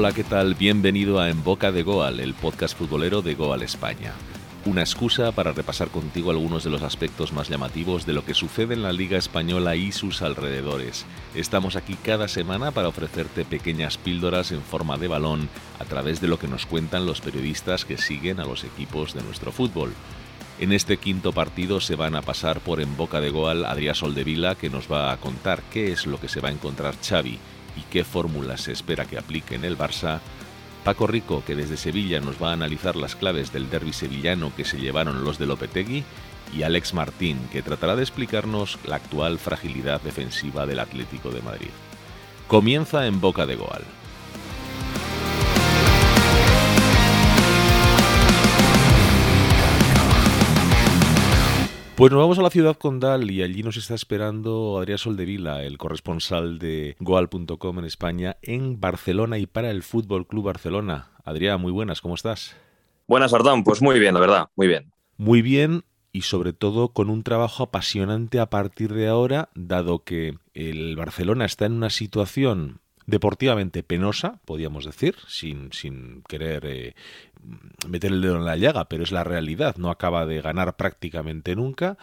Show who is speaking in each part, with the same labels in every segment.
Speaker 1: Hola, ¿qué tal? Bienvenido a En Boca de Goal, el podcast futbolero de Goal España. Una excusa para repasar contigo algunos de los aspectos más llamativos de lo que sucede en la Liga Española y sus alrededores. Estamos aquí cada semana para ofrecerte pequeñas píldoras en forma de balón a través de lo que nos cuentan los periodistas que siguen a los equipos de nuestro fútbol. En este quinto partido se van a pasar por en boca de Goal Adrián Soldevila que nos va a contar qué es lo que se va a encontrar Xavi y qué fórmulas se espera que aplique en el Barça, Paco Rico, que desde Sevilla nos va a analizar las claves del derby sevillano que se llevaron los de Lopetegui, y Alex Martín, que tratará de explicarnos la actual fragilidad defensiva del Atlético de Madrid. Comienza en boca de Goal. Pues nos vamos a la ciudad condal y allí nos está esperando Adrián Soldevila, el corresponsal de goal.com en España, en Barcelona y para el Fútbol Club Barcelona. Adrián, muy buenas, ¿cómo estás?
Speaker 2: Buenas, Ardán, pues muy bien, la verdad, muy bien.
Speaker 1: Muy bien y sobre todo con un trabajo apasionante a partir de ahora, dado que el Barcelona está en una situación deportivamente penosa, podríamos decir, sin, sin querer eh, meter el dedo en la llaga, pero es la realidad, no acaba de ganar prácticamente nunca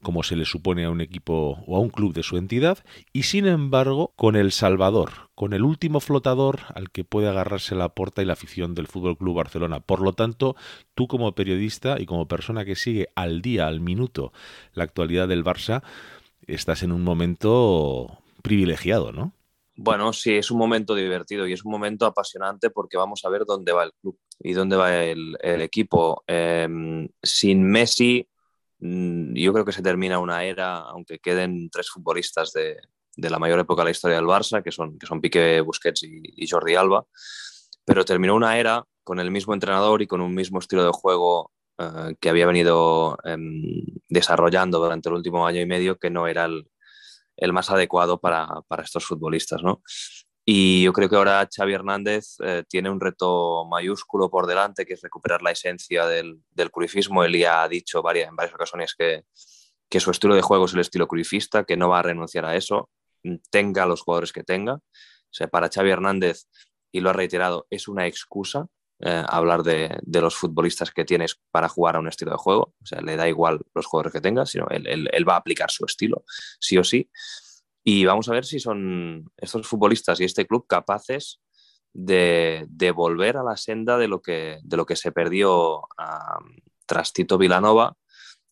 Speaker 1: como se le supone a un equipo o a un club de su entidad, y sin embargo con el Salvador, con el último flotador al que puede agarrarse la puerta y la afición del Fútbol Club Barcelona. Por lo tanto, tú como periodista y como persona que sigue al día, al minuto, la actualidad del Barça, estás en un momento privilegiado, ¿no?
Speaker 2: Bueno, sí, es un momento divertido y es un momento apasionante porque vamos a ver dónde va el club y dónde va el, equipo. Em, sin Messi, mm, yo creo que se termina una era, aunque queden tres futbolistas de, la mayor época de la historia del Barça, que son, que son Piqué, Busquets y, Jordi Alba, pero terminó una era con el mismo entrenador y con un mismo estilo de juego eh, que había venido em, desarrollando durante el último año y medio, que no era el, el más adecuado para, estos futbolistas, ¿no? Y yo creo que ahora Xavi Hernández eh, tiene un reto mayúsculo por delante, que es recuperar la esencia del, del curifismo. Él ya ha dicho varias, en varias ocasiones que, que su estilo de juego es el estilo curifista, que no va a renunciar a eso, tenga los jugadores que tenga. O sea, para Xavi Hernández, y lo ha reiterado, es una excusa eh, hablar de, los futbolistas que tienes para jugar a un estilo de juego. O sea, le da igual los jugadores que tengas, sino él, va a aplicar su estilo, sí o sí. Y vamos a ver si son estos futbolistas y este club capaces de, volver a la senda de lo que, de lo que se perdió tras Tito Vilanova,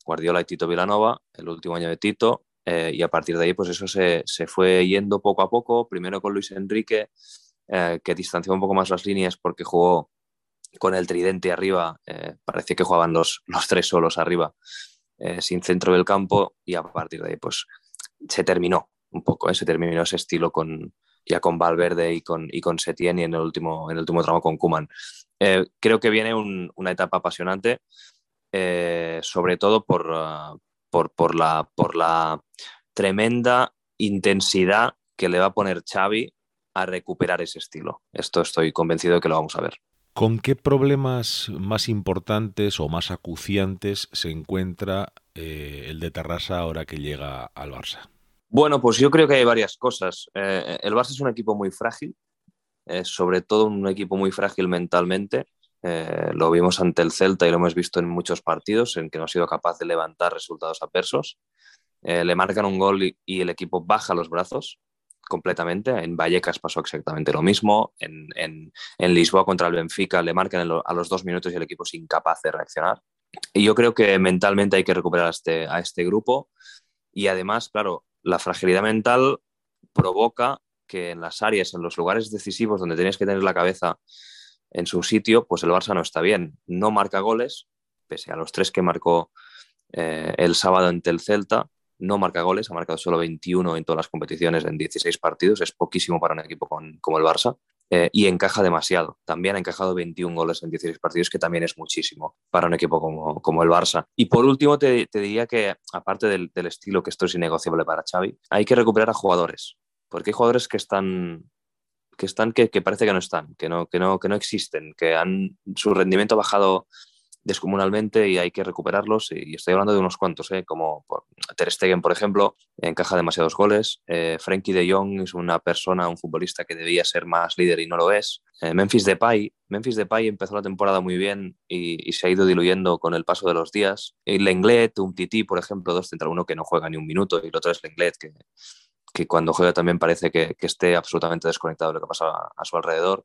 Speaker 2: Guardiola y Tito Vilanova, el último año de Tito, eh, y a partir de ahí, pues eso se, fue yendo poco a poco, primero con Luis Enrique, eh, que distanció un poco más las líneas porque jugó con el tridente arriba, eh, parecía que jugaban los, los tres solos arriba, eh, sin centro del campo, y a partir de ahí pues se terminó un poco, eh, se terminó ese estilo con, ya con Valverde y con, y con y en el último, en el último tramo con Kuman. creo que viene una etapa apasionante, sobre todo por, por, por, la, por la tremenda intensidad que le va a poner Xavi a recuperar ese estilo. Esto estoy convencido de que lo vamos a ver.
Speaker 1: ¿Con qué problemas más importantes o más acuciantes se encuentra eh, el de Terrassa ahora que llega al Barça?
Speaker 2: Bueno, pues yo creo que hay varias cosas. Eh, el Barça es un equipo muy frágil, sobre todo un equipo muy frágil mentalmente. Eh, lo vimos ante el Celta y lo hemos visto en muchos partidos en que no ha sido capaz de levantar resultados adversos. le marcan un gol y el equipo baja los brazos completamente. En Vallecas pasó exactamente lo mismo. En, Lisboa contra el Benfica le marcan a los dos minutos y el equipo es incapaz de reaccionar. Y yo creo que mentalmente hay que recuperar a este, a este grupo. Y además, claro, la fragilidad mental provoca que en las áreas, en los lugares decisivos donde tienes que tener la cabeza en su sitio, pues el Barça no está bien. No marca goles, pese a los tres que marcó eh, el sábado ante el Celta no marca goles, ha marcado solo 21 en todas las competiciones en 16 partidos, es poquísimo para un equipo como el Barça. Eh, y encaja demasiado. También ha encajado 21 goles en 16 partidos, que también es muchísimo para un equipo como, como el Barça. Y por último, te, diría que, aparte del, estilo, que esto es innegociable para Xavi, hay que recuperar a jugadores, porque hay jugadores que están que están que, parece que no están, que no, que no, que no existen, que han, su rendimiento ha bajado descomunalmente y hay que recuperarlos. Y estoy hablando de unos cuantos, ¿eh? como por Ter Stegen, por ejemplo, encaja demasiados goles. Eh, de Jong es una persona, un futbolista que debía ser más líder y no lo es. Eh, Memphis Depay, Memphis Depay empezó la temporada muy bien y, se ha ido diluyendo con el paso de los días. Y Lenglet, un Titi, por ejemplo, dos central uno que no juega ni un minuto y el otro es Lenglet, que, que cuando juega también parece que, que esté absolutamente desconectado de lo que pasa a su alrededor.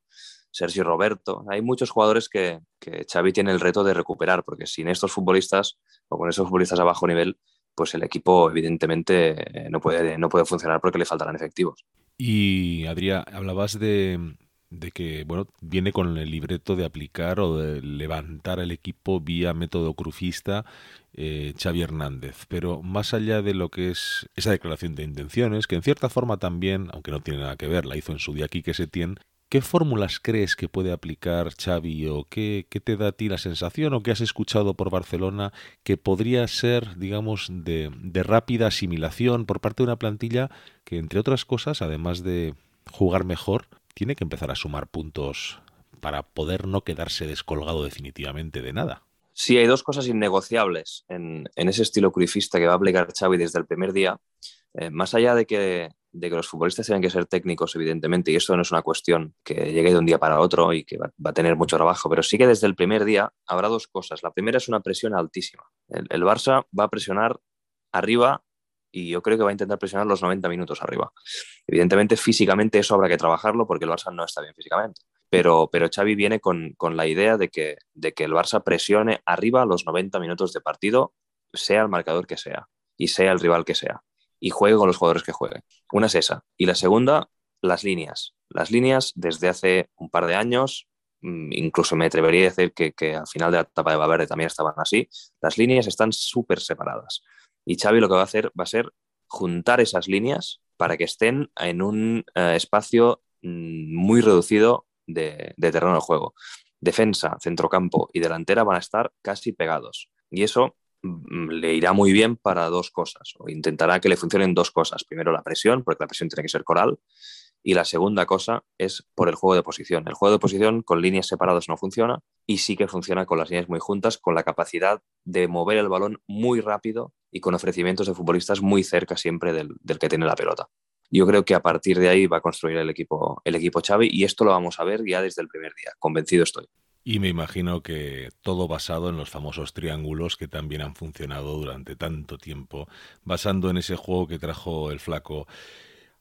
Speaker 2: Sergio Roberto. Hay muchos jugadores que, que Xavi tiene el reto de recuperar, porque sin estos futbolistas o con esos futbolistas a bajo nivel, pues el equipo evidentemente no puede, no puede funcionar porque le faltarán efectivos.
Speaker 1: Y Adrián, hablabas de, de que bueno viene con el libreto de aplicar o de levantar el equipo vía método crufista eh, Xavi Hernández. Pero más allá de lo que es esa declaración de intenciones, que en cierta forma también, aunque no tiene nada que ver, la hizo en su día aquí que se tiene, ¿Qué fórmulas crees que puede aplicar Xavi o qué, te da a ti la sensación o qué has escuchado por Barcelona que podría ser, digamos, de, rápida asimilación por parte de una plantilla que, entre otras cosas, además de jugar mejor, tiene que empezar a sumar puntos para poder no quedarse descolgado definitivamente de nada?
Speaker 2: Sí, hay dos cosas innegociables en, ese estilo cruifista que va a aplicar Xavi desde el primer día. Eh, más allá de que de que los futbolistas tienen que ser técnicos, evidentemente, y eso no es una cuestión que llegue de un día para otro y que va, a tener mucho trabajo, pero sí que desde el primer día habrá dos cosas. La primera es una presión altísima. El, Barça va a presionar arriba y yo creo que va a intentar presionar los 90 minutos arriba. Evidentemente, físicamente eso habrá que trabajarlo porque el Barça no está bien físicamente. Pero, pero Xavi viene con, con la idea de que, de que el Barça presione arriba los 90 minutos de partido, sea el marcador que sea y sea el rival que sea y juegue con los jugadores que juegue. Una es esa. Y la segunda, las líneas. Las líneas desde hace un par de años, mm, incluso me atrevería a decir que, que al final de la etapa de Valverde también estaban así, las líneas están súper separadas. Y Xavi lo que va a hacer va a ser juntar esas líneas para que estén en un eh, espacio mm, muy reducido de, de terreno de juego. Defensa, centrocampo y delantera van a estar casi pegados. Y eso le irá muy bien para dos cosas, o intentará que le funcionen dos cosas. Primero la presión, porque la presión tiene que ser coral, y la segunda cosa es por el juego de posición. El juego de posición con líneas separadas no funciona y sí que funciona con las líneas muy juntas, con la capacidad de mover el balón muy rápido y con ofrecimientos de futbolistas muy cerca siempre del, del que tiene la pelota. Yo creo que a partir de ahí va a construir el equipo, el equipo Xavi y esto lo vamos a ver ya desde el primer día. Convencido estoy.
Speaker 1: Y me imagino que todo basado en los famosos triángulos que también han funcionado durante tanto tiempo, basando en ese juego que trajo el flaco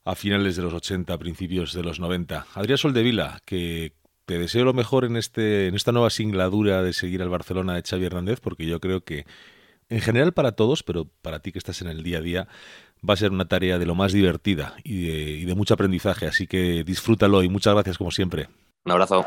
Speaker 1: a finales de los 80, principios de los 90. Adrián Soldevila, que te deseo lo mejor en, este, en esta nueva singladura de seguir al Barcelona de Xavi Hernández, porque yo creo que en general para todos, pero para ti que estás en el día a día, va a ser una tarea de lo más divertida y de, y de mucho aprendizaje. Así que disfrútalo y muchas gracias como siempre.
Speaker 2: Un abrazo.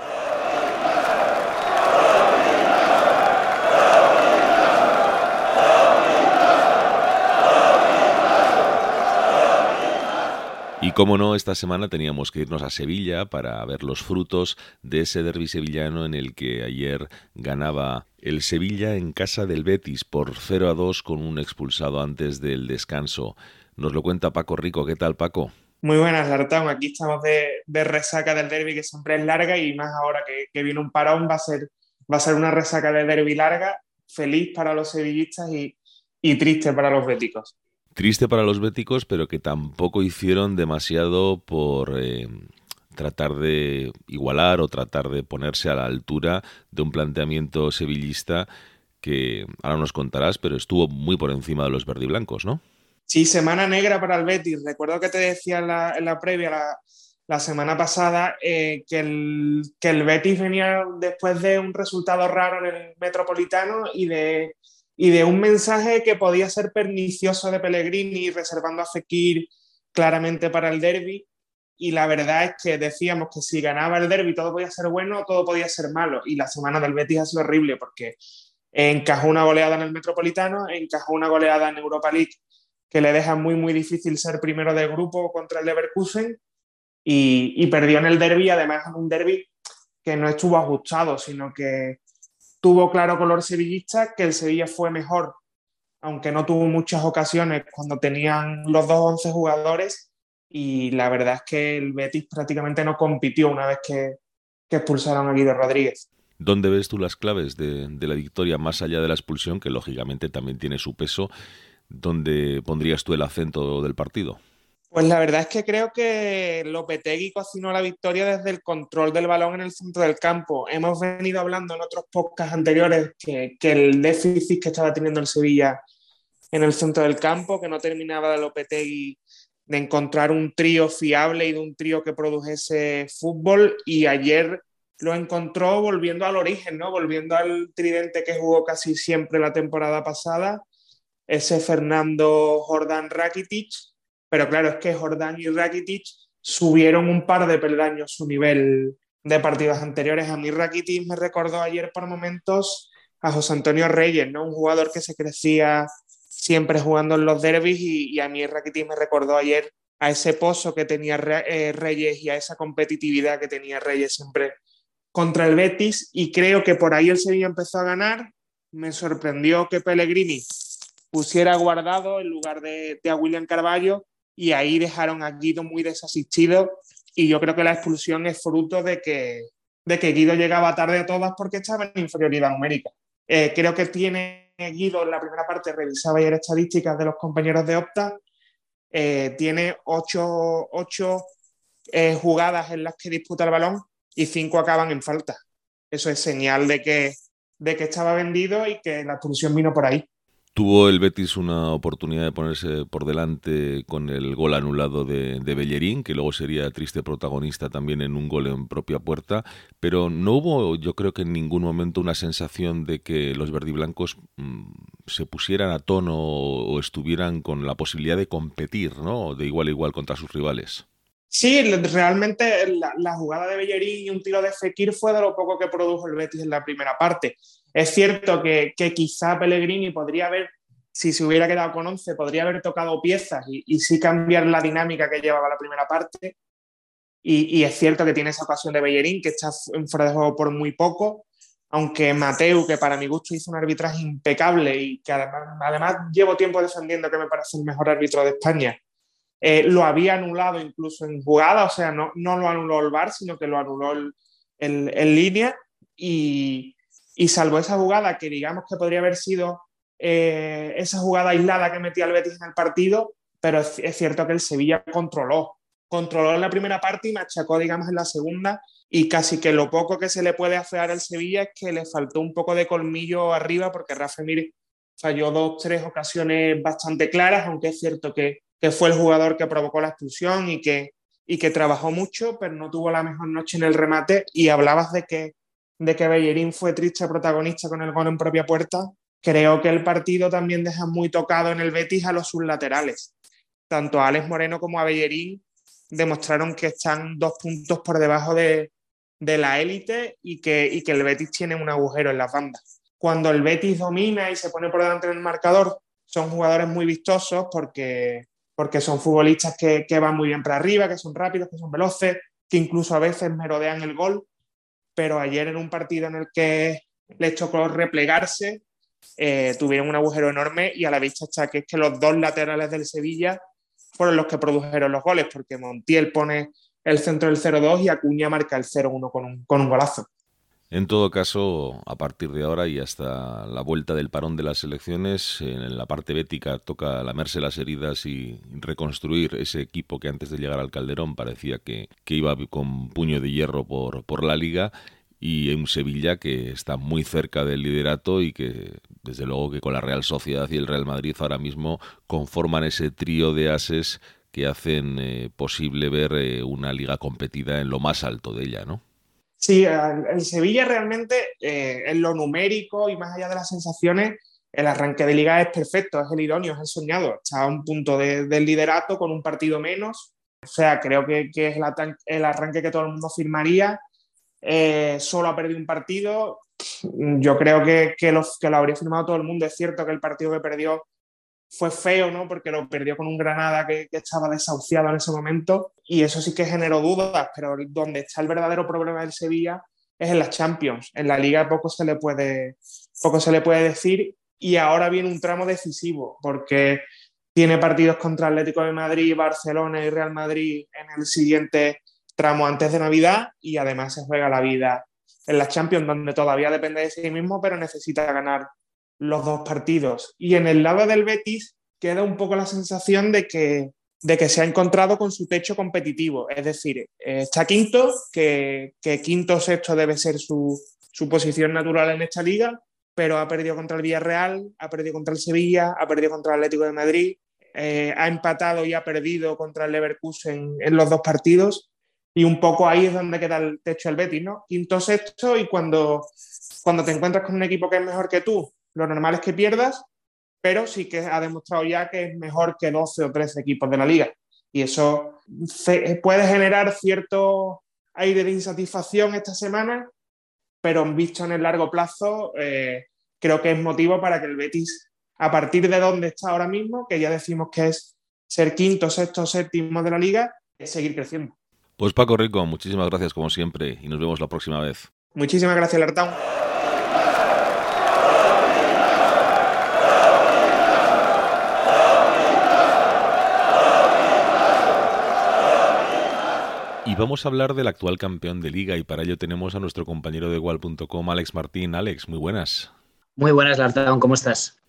Speaker 1: Como no, esta semana teníamos que irnos a Sevilla para ver los frutos de ese derby sevillano en el que ayer ganaba el Sevilla en casa del Betis por 0 a 2 con un expulsado antes del descanso. Nos lo cuenta Paco Rico. ¿Qué tal, Paco?
Speaker 3: Muy buenas, Artán. Aquí estamos de, resaca del derby que siempre es larga y más ahora que, viene un parón va a ser, va a ser una resaca de derby larga, feliz para los sevillistas y, y triste para los béticos.
Speaker 1: Triste para los béticos, pero que tampoco hicieron demasiado por eh, tratar de igualar o tratar de ponerse a la altura de un planteamiento sevillista que ahora nos contarás, pero estuvo muy por encima de los verdiblancos, ¿no?
Speaker 3: Sí, semana negra para el Betis. Recuerdo que te decía en la, previa, la, semana pasada, eh, que, el, que el Betis venía después de un resultado raro en el Metropolitano y de y de un mensaje que podía ser pernicioso de Pellegrini, reservando a Fekir claramente para el derby. Y la verdad es que decíamos que si ganaba el derby todo podía ser bueno, todo podía ser malo. Y la semana del Betis ha sido horrible porque encajó una goleada en el Metropolitano, encajó una goleada en Europa League que le deja muy, muy difícil ser primero de grupo contra el Leverkusen y, y perdió en el derby, además en un derby que no estuvo ajustado, sino que tuvo claro color sevillista que el Sevilla fue mejor, aunque no tuvo muchas ocasiones cuando tenían los dos 11 jugadores y la verdad es que el Betis prácticamente no compitió una vez que, expulsaron a Guido Rodríguez.
Speaker 1: ¿Dónde ves tú las claves de, de la victoria más allá de la expulsión, que lógicamente también tiene su peso? ¿Dónde pondrías tú el acento del partido?
Speaker 3: Pues la verdad es que creo que Lopetegui cocinó la victoria desde el control del balón en el centro del campo. Hemos venido hablando en otros podcasts anteriores que, el déficit que estaba teniendo el Sevilla en el centro del campo, que no terminaba de Lopetegui de encontrar un trío fiable y de un trío que produjese fútbol y ayer lo encontró volviendo al origen, ¿no? Volviendo al tridente que jugó casi siempre la temporada pasada, ese Fernando Jordán Rakitic pero claro, es que Jordán y Rakitic subieron un par de peldaños su nivel de partidos anteriores. A mí Rakitic me recordó ayer por momentos a José Antonio Reyes, ¿no? Un jugador que se crecía siempre jugando en los derbis y, a mí Rakitic me recordó ayer a ese pozo que tenía eh, Reyes y a esa competitividad que tenía Reyes siempre contra el Betis y creo que por ahí el Sevilla empezó a ganar. Me sorprendió que Pellegrini pusiera guardado en lugar de, de a William Carballo y ahí dejaron a Guido muy desasistido y yo creo que la expulsión es fruto de que, de que Guido llegaba tarde a todas porque estaba en inferioridad numérica. Eh, creo que tiene Guido en la primera parte, revisaba ayer estadísticas de los compañeros de Opta, eh, tiene ocho, ocho eh, jugadas en las que disputa el balón y cinco acaban en falta. Eso es señal de que, de que estaba vendido y que la expulsión vino por ahí.
Speaker 1: Tuvo el Betis una oportunidad de ponerse por delante con el gol anulado de, Bellerín, que luego sería triste protagonista también en un gol en propia puerta, pero no hubo, yo creo que en ningún momento una sensación de que los verdiblancos mm, se pusieran a tono o, estuvieran con la posibilidad de competir, ¿no? De igual a igual contra sus rivales.
Speaker 3: Sí, realmente la, jugada de Bellerín y un tiro de Fekir fue de lo poco que produjo el Betis en la primera parte. Es cierto que, quizá Pellegrini podría haber, si se hubiera quedado con 11, podría haber tocado piezas y, sí cambiar la dinámica que llevaba la primera parte. Y, es cierto que tiene esa ocasión de Bellerín, que está en fuera de juego por muy poco, aunque Mateu, que para mi gusto hizo un arbitraje impecable y que además, además llevo tiempo defendiendo que me parece el mejor árbitro de España, eh, lo había anulado incluso en jugada, o sea, no, no lo anuló el VAR, sino que lo anuló en línea y, y, salvo esa jugada que digamos que podría haber sido eh, esa jugada aislada que metía el Betis en el partido, pero es, es, cierto que el Sevilla controló, controló en la primera parte y machacó, digamos, en la segunda y casi que lo poco que se le puede afear al Sevilla es que le faltó un poco de colmillo arriba porque Rafa Mir falló dos, tres ocasiones bastante claras, aunque es cierto que que fue el jugador que provocó la expulsión y que, y que trabajó mucho, pero no tuvo la mejor noche en el remate. Y hablabas de que, de que Bellerín fue triste protagonista con el gol en propia puerta. Creo que el partido también deja muy tocado en el Betis a los sublaterales. Tanto a Alex Moreno como a Bellerín demostraron que están dos puntos por debajo de, de la élite y que, y que el Betis tiene un agujero en las bandas. Cuando el Betis domina y se pone por delante en el marcador, son jugadores muy vistosos porque, porque son futbolistas que, van muy bien para arriba, que son rápidos, que son veloces, que incluso a veces merodean el gol, pero ayer en un partido en el que les tocó replegarse, eh, tuvieron un agujero enorme y a la vista está que es que los dos laterales del Sevilla fueron los que produjeron los goles, porque Montiel pone el centro del 0-2 y Acuña marca el 0-1 con un, con un golazo.
Speaker 1: En todo caso, a partir de ahora y hasta la vuelta del parón de las elecciones, en la parte bética toca lamerse las heridas y reconstruir ese equipo que antes de llegar al Calderón parecía que, iba con puño de hierro por, por la liga y un Sevilla que está muy cerca del liderato y que desde luego que con la Real Sociedad y el Real Madrid ahora mismo conforman ese trío de ases que hacen eh, posible ver eh, una liga competida en lo más alto de ella, ¿no?
Speaker 3: Sí, el Sevilla realmente eh, en lo numérico y más allá de las sensaciones, el arranque de liga es perfecto, es el idóneo, es el soñado. Está a un punto del liderato con un partido menos. O sea, creo que, es el, arranque que todo el mundo firmaría. Eh, solo ha perdido un partido. Yo creo que, que, que lo habría firmado todo el mundo. Es cierto que el partido que perdió fue feo, ¿no? Porque lo perdió con un Granada que, estaba desahuciado en ese momento y eso sí que generó dudas, pero donde está el verdadero problema del Sevilla es en las Champions. En la Liga poco se le puede, poco se le puede decir y ahora viene un tramo decisivo porque tiene partidos contra Atlético de Madrid, Barcelona y Real Madrid en el siguiente tramo antes de Navidad y además se juega la vida en la Champions, donde todavía depende de sí mismo, pero necesita ganar los dos partidos. Y en el lado del Betis queda un poco la sensación de que, de que se ha encontrado con su techo competitivo. Es decir, eh, está quinto, que, que quinto sexto debe ser su, su posición natural en esta liga, pero ha perdido contra el Villarreal, ha perdido contra el Sevilla, ha perdido contra el Atlético de Madrid, eh, ha empatado y ha perdido contra el Leverkusen en los dos partidos. Y un poco ahí es donde queda el techo del Betis, ¿no? Quinto, sexto, y cuando, cuando te encuentras con un equipo que es mejor que tú, lo normal es que pierdas, pero sí que ha demostrado ya que es mejor que 12 o 13 equipos de la liga. Y eso puede generar cierto aire de insatisfacción esta semana, pero visto en el largo plazo, eh, creo que es motivo para que el Betis, a partir de donde está ahora mismo, que ya decimos que es ser quinto, sexto, séptimo de la liga, es seguir creciendo.
Speaker 1: Pues Paco Rico, muchísimas gracias como siempre y nos vemos la próxima vez.
Speaker 3: Muchísimas gracias, Lertown.
Speaker 1: Y vamos a hablar del actual campeón de liga y para ello tenemos a nuestro compañero de igual.com, Alex Martín. Alex, muy buenas.
Speaker 4: Muy buenas, Lartón, ¿cómo estás?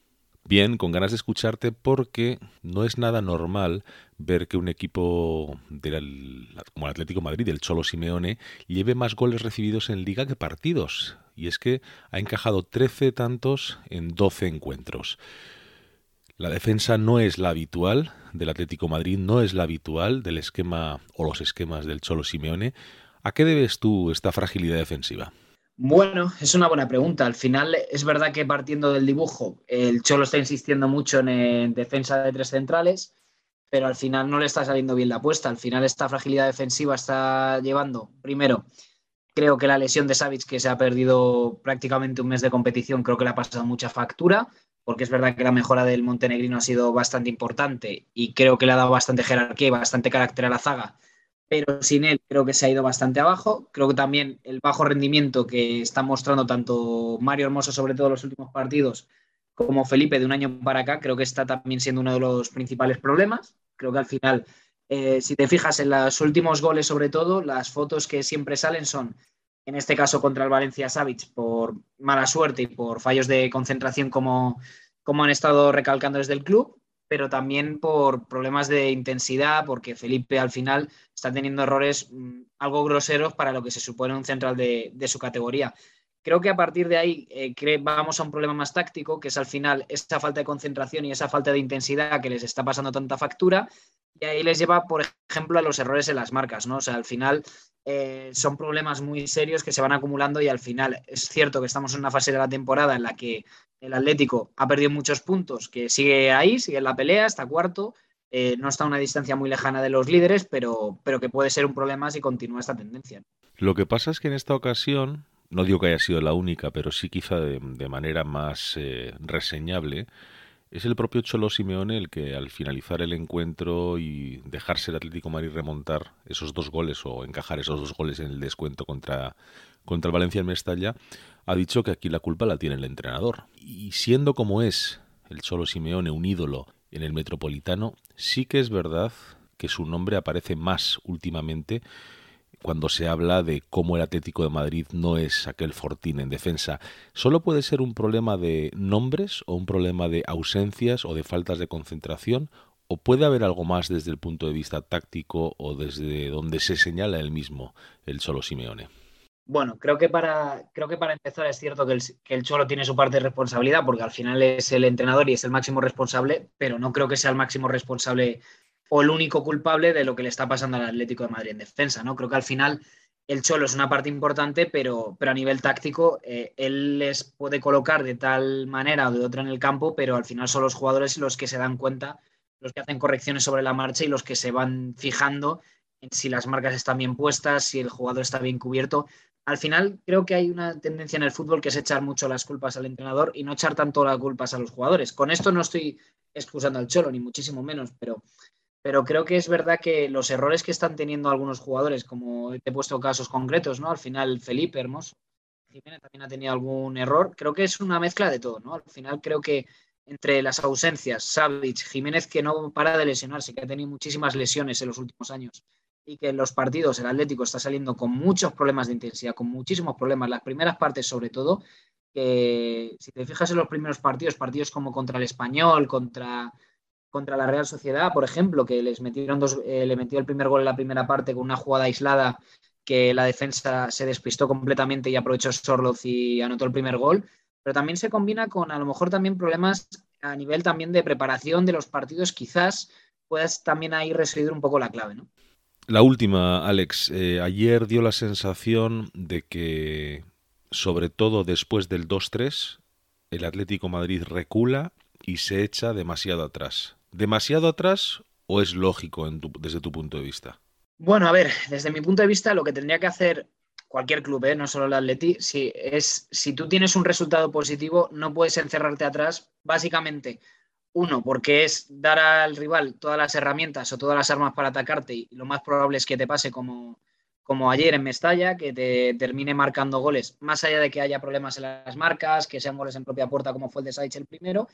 Speaker 1: Bien, con ganas de escucharte porque no es nada normal ver que un equipo del, como el Atlético Madrid, el Cholo Simeone, lleve más goles recibidos en liga que partidos. Y es que ha encajado 13 tantos en 12 encuentros. La defensa no es la habitual del Atlético Madrid, no es la habitual del esquema o los esquemas del Cholo Simeone. ¿A qué debes tú esta fragilidad defensiva?
Speaker 4: Bueno, es una buena pregunta. Al final es verdad que partiendo del dibujo, el Cholo está insistiendo mucho en, defensa de tres centrales, pero al final no le está saliendo bien la apuesta. Al final esta fragilidad defensiva está llevando, primero, creo que la lesión de Savic, que se ha perdido prácticamente un mes de competición, creo que le ha pasado mucha factura porque es verdad que la mejora del montenegrino ha sido bastante importante y creo que le ha dado bastante jerarquía y bastante carácter a la zaga, pero sin él creo que se ha ido bastante abajo. Creo que también el bajo rendimiento que está mostrando tanto Mario Hermoso, sobre todo en los últimos partidos, como Felipe de un año para acá, creo que está también siendo uno de los principales problemas. Creo que al final, eh, si te fijas en los últimos goles, sobre todo, las fotos que siempre salen son en este caso contra el Valencia Savic por mala suerte y por fallos de concentración como, como han estado recalcando desde el club, pero también por problemas de intensidad, porque Felipe al final está teniendo errores mm, algo groseros para lo que se supone un central de, su categoría. Creo que a partir de ahí eh, vamos a un problema más táctico, que es al final esa falta de concentración y esa falta de intensidad que les está pasando tanta factura, y ahí les lleva, por ejemplo, a los errores en las marcas, ¿no? O sea, al final eh, son problemas muy serios que se van acumulando y al final es cierto que estamos en una fase de la temporada en la que el Atlético ha perdido muchos puntos, que sigue ahí, sigue en la pelea, está cuarto, eh, no está a una distancia muy lejana de los líderes, pero, pero que puede ser un problema si continúa esta tendencia.
Speaker 1: Lo que pasa es que en esta ocasión, no digo que haya sido la única, pero sí quizá de, manera más eh, reseñable, es el propio Cholo Simeone el que al finalizar el encuentro y dejarse el Atlético Madrid remontar esos dos goles o encajar esos dos goles en el descuento contra, contra el Valencia en Mestalla, ha dicho que aquí la culpa la tiene el entrenador. Y siendo como es el Cholo Simeone un ídolo en el Metropolitano, sí que es verdad que su nombre aparece más últimamente cuando se habla de cómo el Atlético de Madrid no es aquel fortín en defensa. ¿Solo puede ser un problema de nombres o un problema de ausencias o de faltas de concentración? ¿O puede haber algo más desde el punto de vista táctico o desde donde se señala el mismo, el Cholo Simeone?
Speaker 4: Bueno, creo que para, creo que para empezar es cierto que el, que el, Cholo tiene su parte de responsabilidad porque al final es el entrenador y es el máximo responsable, pero no creo que sea el máximo responsable o el único culpable de lo que le está pasando al Atlético de Madrid en defensa, ¿no? Creo que al final el Cholo es una parte importante, pero, pero a nivel táctico eh, él les puede colocar de tal manera o de otra en el campo, pero al final son los jugadores los que se dan cuenta, los que hacen correcciones sobre la marcha y los que se van fijando en si las marcas están bien puestas, si el jugador está bien cubierto. Al final creo que hay una tendencia en el fútbol que es echar mucho las culpas al entrenador y no echar tanto las culpas a los jugadores. Con esto no estoy excusando al Cholo, ni muchísimo menos, pero pero creo que es verdad que los errores que están teniendo algunos jugadores, como te he puesto casos concretos, ¿no? Al final Felipe Hermoso, Jiménez también ha tenido algún error, creo que es una mezcla de todo, ¿no? Al final creo que entre las ausencias, Savic, Jiménez que no para de lesionarse, que ha tenido muchísimas lesiones en los últimos años, y que en los partidos el Atlético está saliendo con muchos problemas de intensidad, con muchísimos problemas, las primeras partes sobre todo, que si te fijas en los primeros partidos, partidos como contra el Español, contra, contra la Real Sociedad, por ejemplo, que les metieron dos, eh, le metió el primer gol en la primera parte con una jugada aislada que la defensa se despistó completamente y aprovechó Sorloz y anotó el primer gol, pero también se combina con a lo mejor también problemas a nivel también de preparación de los partidos, quizás puedas también ahí residir un poco la clave, ¿no?
Speaker 1: La última, Alex. Eh, ayer dio la sensación de que, sobre todo después del 2-3, el Atlético Madrid recula y se echa demasiado atrás. ¿Demasiado atrás o es lógico desde tu punto de vista?
Speaker 4: Bueno, a ver, desde mi punto de vista, lo que tendría que hacer cualquier club, ¿eh? no solo el Atleti, si, es, si tú tienes un resultado positivo, no puedes encerrarte atrás, básicamente uno, porque es dar al rival todas las herramientas o todas las armas para atacarte y lo más probable es que te pase como, como ayer en Mestalla, que te termine marcando goles, más allá de que haya problemas en las marcas, que sean goles en propia puerta como fue el de Saich el primero,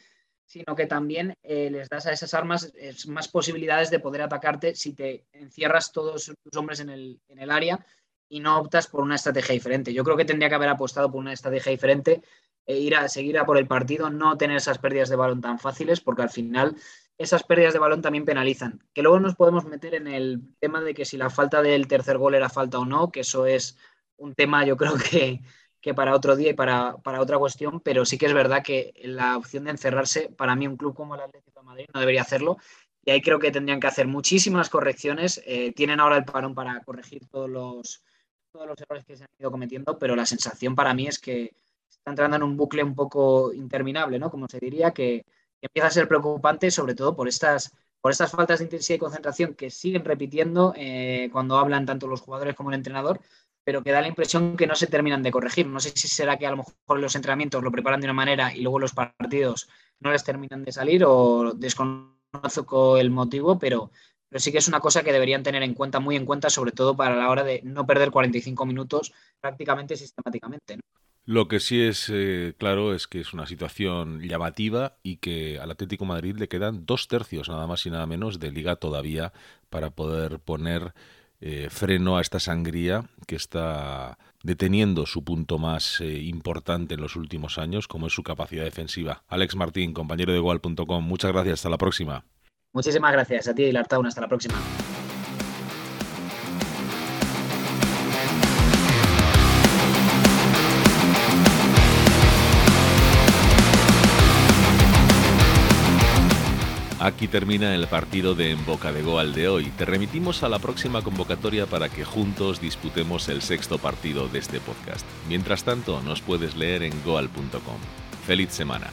Speaker 4: sino que también eh, les das a esas armas más posibilidades de poder atacarte si te encierras todos tus hombres en el, en el área y no optas por una estrategia diferente. Yo creo que tendría que haber apostado por una estrategia diferente e ir a seguir a por el partido, no tener esas pérdidas de balón tan fáciles, porque al final esas pérdidas de balón también penalizan. Que luego nos podemos meter en el tema de que si la falta del tercer gol era falta o no, que eso es un tema yo creo que, que para otro día y para, para, otra cuestión, pero sí que es verdad que la opción de encerrarse, para mí un club como el Atlético de Madrid no debería hacerlo. Y ahí creo que tendrían que hacer muchísimas correcciones. Eh, tienen ahora el parón para corregir todos los, todos los errores que se han ido cometiendo, pero la sensación para mí es que está entrando en un bucle un poco interminable, ¿no? Como se diría, que, empieza a ser preocupante, sobre todo por estas, por estas faltas de intensidad y concentración que siguen repitiendo eh, cuando hablan tanto los jugadores como el entrenador, pero que da la impresión que no se terminan de corregir. No sé si será que a lo mejor los entrenamientos lo preparan de una manera y luego los partidos no les terminan de salir o desconozco el motivo, pero, pero sí que es una cosa que deberían tener en cuenta, muy en cuenta, sobre todo para la hora de no perder 45 minutos prácticamente sistemáticamente.
Speaker 1: Lo que sí es eh, claro es que es una situación llamativa y que al Atlético Madrid le quedan dos tercios, nada más y nada menos, de liga todavía para poder poner eh, freno a esta sangría que está deteniendo su punto más eh, importante en los últimos años, como es su capacidad defensiva. Alex Martín, compañero de Goal.com, muchas gracias, hasta la próxima.
Speaker 4: Muchísimas gracias a ti, Lartaun, hasta la próxima.
Speaker 1: Aquí termina el partido de En Boca de Goal de hoy. Te remitimos a la próxima convocatoria para que juntos disputemos el sexto partido de este podcast. Mientras tanto, nos puedes leer en goal.com. ¡Feliz semana!